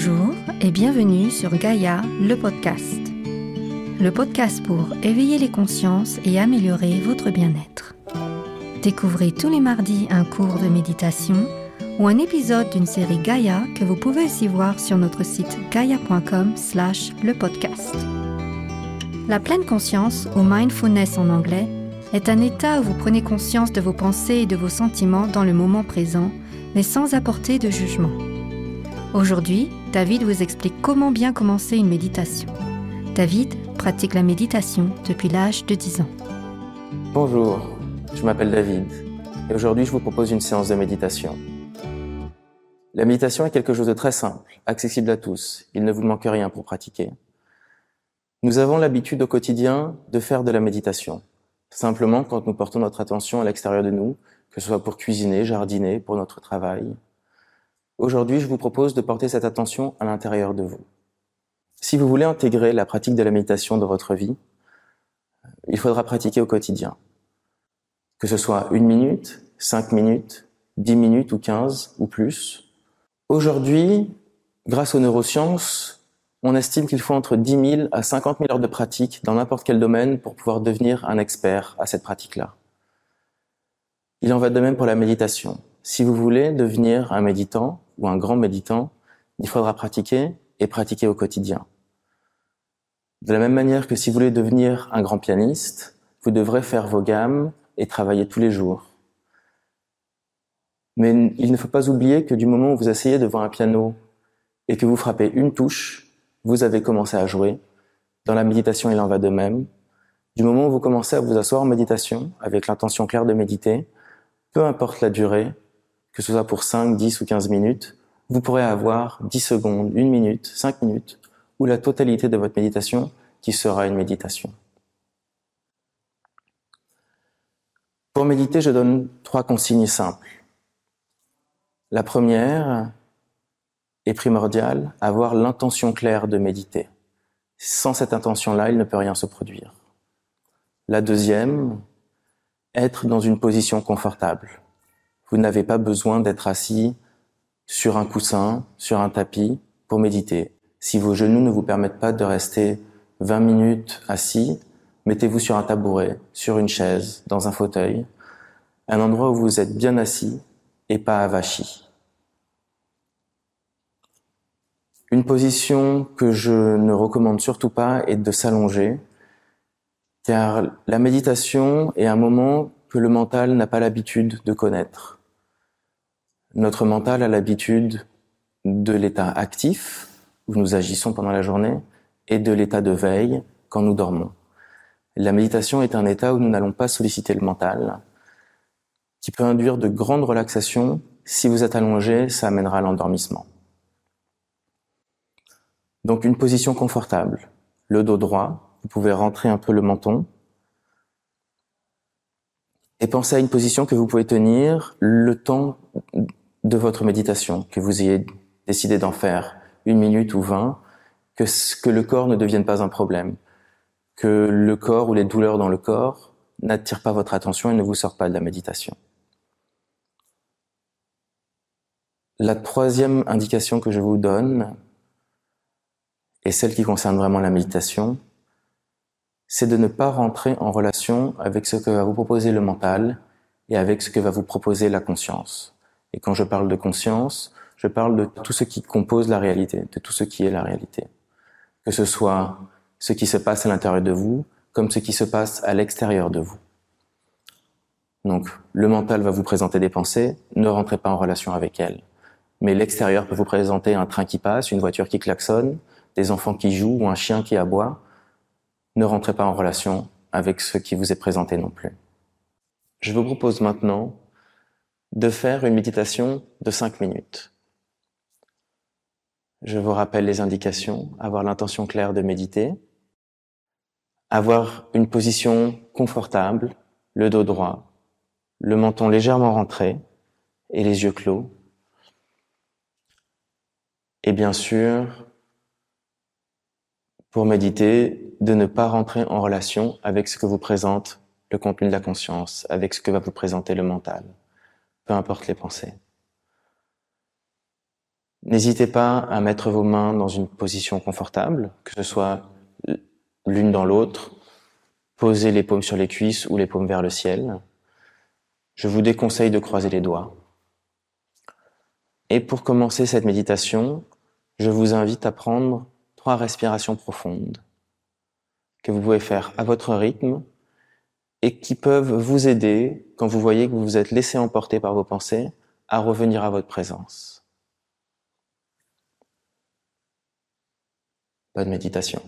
Bonjour et bienvenue sur Gaïa, le podcast. Le podcast pour éveiller les consciences et améliorer votre bien-être. Découvrez tous les mardis un cours de méditation ou un épisode d'une série Gaïa que vous pouvez aussi voir sur notre site gaia.com slash le podcast. La pleine conscience, ou mindfulness en anglais, est un état où vous prenez conscience de vos pensées et de vos sentiments dans le moment présent, mais sans apporter de jugement. Aujourd'hui, David vous explique comment bien commencer une méditation. David pratique la méditation depuis l'âge de 10 ans. Bonjour, je m'appelle David et aujourd'hui je vous propose une séance de méditation. La méditation est quelque chose de très simple, accessible à tous. Il ne vous manque rien pour pratiquer. Nous avons l'habitude au quotidien de faire de la méditation. Simplement quand nous portons notre attention à l'extérieur de nous, que ce soit pour cuisiner, jardiner, pour notre travail. Aujourd'hui, je vous propose de porter cette attention à l'intérieur de vous. Si vous voulez intégrer la pratique de la méditation dans votre vie, il faudra pratiquer au quotidien. Que ce soit une minute, cinq minutes, dix minutes ou quinze ou plus. Aujourd'hui, grâce aux neurosciences, on estime qu'il faut entre 10 000 à 50 000 heures de pratique dans n'importe quel domaine pour pouvoir devenir un expert à cette pratique-là. Il en va de même pour la méditation. Si vous voulez devenir un méditant ou un grand méditant, il faudra pratiquer et pratiquer au quotidien. De la même manière que si vous voulez devenir un grand pianiste, vous devrez faire vos gammes et travailler tous les jours. Mais il ne faut pas oublier que du moment où vous asseyez devant un piano et que vous frappez une touche, vous avez commencé à jouer. Dans la méditation, il en va de même. Du moment où vous commencez à vous asseoir en méditation, avec l'intention claire de méditer, peu importe la durée, que ce soit pour 5, 10 ou 15 minutes, vous pourrez avoir 10 secondes, 1 minute, 5 minutes, ou la totalité de votre méditation qui sera une méditation. Pour méditer, je donne trois consignes simples. La première, est primordial, avoir l'intention claire de méditer. Sans cette intention-là, il ne peut rien se produire. La deuxième, être dans une position confortable. Vous n'avez pas besoin d'être assis sur un coussin, sur un tapis pour méditer. Si vos genoux ne vous permettent pas de rester 20 minutes assis, mettez-vous sur un tabouret, sur une chaise, dans un fauteuil, un endroit où vous êtes bien assis et pas avachi. Une position que je ne recommande surtout pas est de s'allonger, car la méditation est un moment que le mental n'a pas l'habitude de connaître. Notre mental a l'habitude de l'état actif, où nous agissons pendant la journée, et de l'état de veille, quand nous dormons. La méditation est un état où nous n'allons pas solliciter le mental, qui peut induire de grandes relaxations. Si vous êtes allongé, ça amènera l'endormissement. Donc une position confortable, le dos droit, vous pouvez rentrer un peu le menton et pensez à une position que vous pouvez tenir le temps de votre méditation, que vous ayez décidé d'en faire une minute ou vingt, que, le corps ne devienne pas un problème, que le corps ou les douleurs dans le corps n'attirent pas votre attention et ne vous sortent pas de la méditation. La troisième indication que je vous donne, et celle qui concerne vraiment la méditation, c'est de ne pas rentrer en relation avec ce que va vous proposer le mental et avec ce que va vous proposer la conscience. Et quand je parle de conscience, je parle de tout ce qui compose la réalité, de tout ce qui est la réalité. Que ce soit ce qui se passe à l'intérieur de vous, comme ce qui se passe à l'extérieur de vous. Donc, le mental va vous présenter des pensées, ne rentrez pas en relation avec elles. Mais l'extérieur peut vous présenter un train qui passe, une voiture qui klaxonne, des enfants qui jouent ou un chien qui aboie, ne rentrez pas en relation avec ce qui vous est présenté non plus. Je vous propose maintenant de faire une méditation de 5 minutes. Je vous rappelle les indications, avoir l'intention claire de méditer, avoir une position confortable, le dos droit, le menton légèrement rentré et les yeux clos. Et bien sûr, pour méditer, de ne pas rentrer en relation avec ce que vous présente le contenu de la conscience, avec ce que va vous présenter le mental, peu importe les pensées. N'hésitez pas à mettre vos mains dans une position confortable, que ce soit l'une dans l'autre, poser les paumes sur les cuisses ou les paumes vers le ciel. Je vous déconseille de croiser les doigts. Et pour commencer cette méditation, je vous invite à prendre trois respirations profondes que vous pouvez faire à votre rythme et qui peuvent vous aider quand vous voyez que vous vous êtes laissé emporter par vos pensées à revenir à votre présence. Bonne méditation.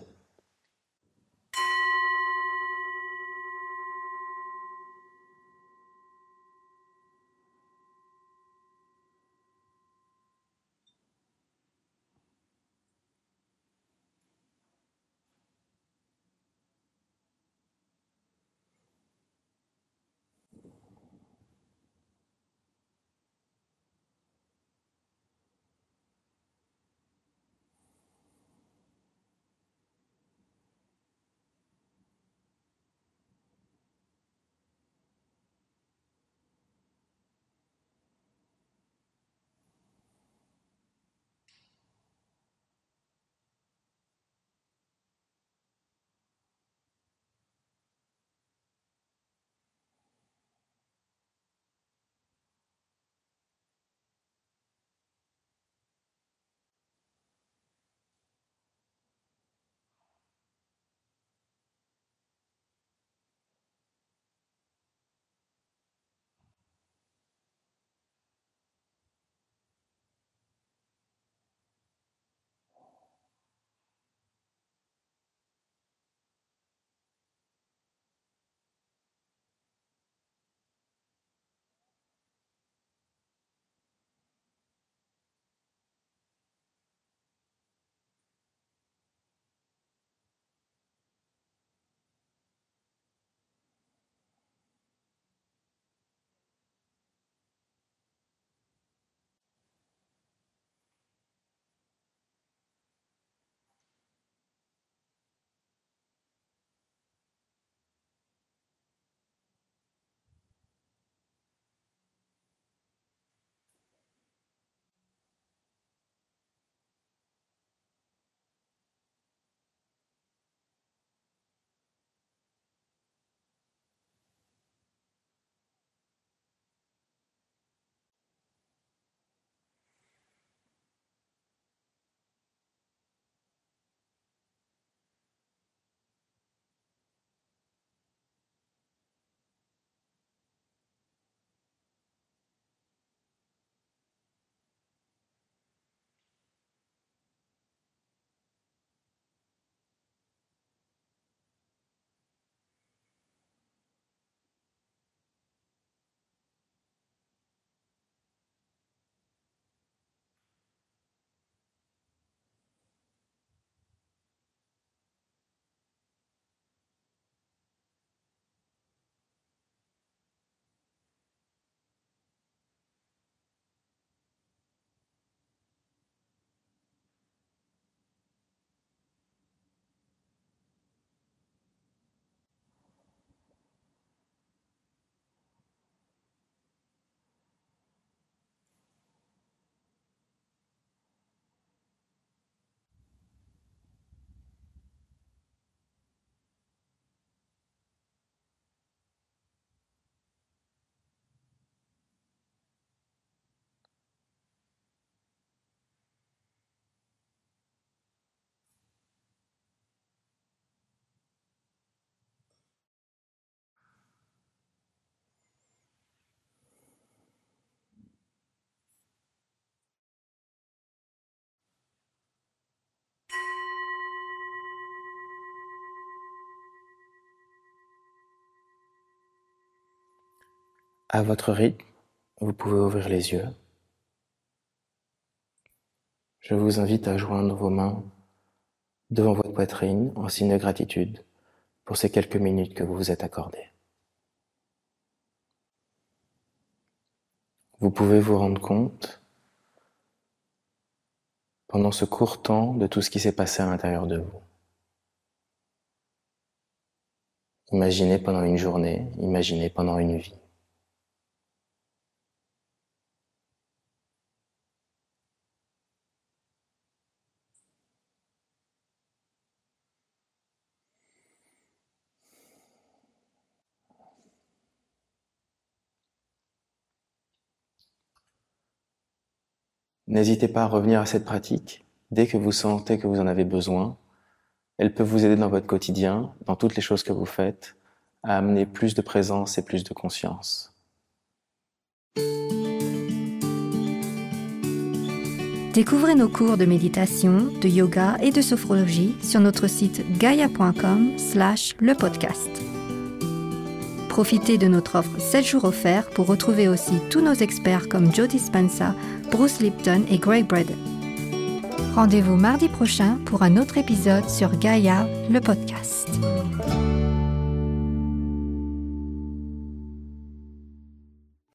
À votre rythme, vous pouvez ouvrir les yeux. Je vous invite à joindre vos mains devant votre poitrine en signe de gratitude pour ces quelques minutes que vous vous êtes accordées. Vous pouvez vous rendre compte pendant ce court temps de tout ce qui s'est passé à l'intérieur de vous. Imaginez pendant une journée, imaginez pendant une vie. N'hésitez pas à revenir à cette pratique dès que vous sentez que vous en avez besoin. Elle peut vous aider dans votre quotidien, dans toutes les choses que vous faites, à amener plus de présence et plus de conscience. Découvrez nos cours de méditation, de yoga et de sophrologie sur notre site gaia.com slash le podcast. Profitez de notre offre 7 jours offerts pour retrouver aussi tous nos experts comme Joe Dispenza, Bruce Lipton et Greg Braden. Rendez-vous mardi prochain pour un autre épisode sur Gaia, le podcast.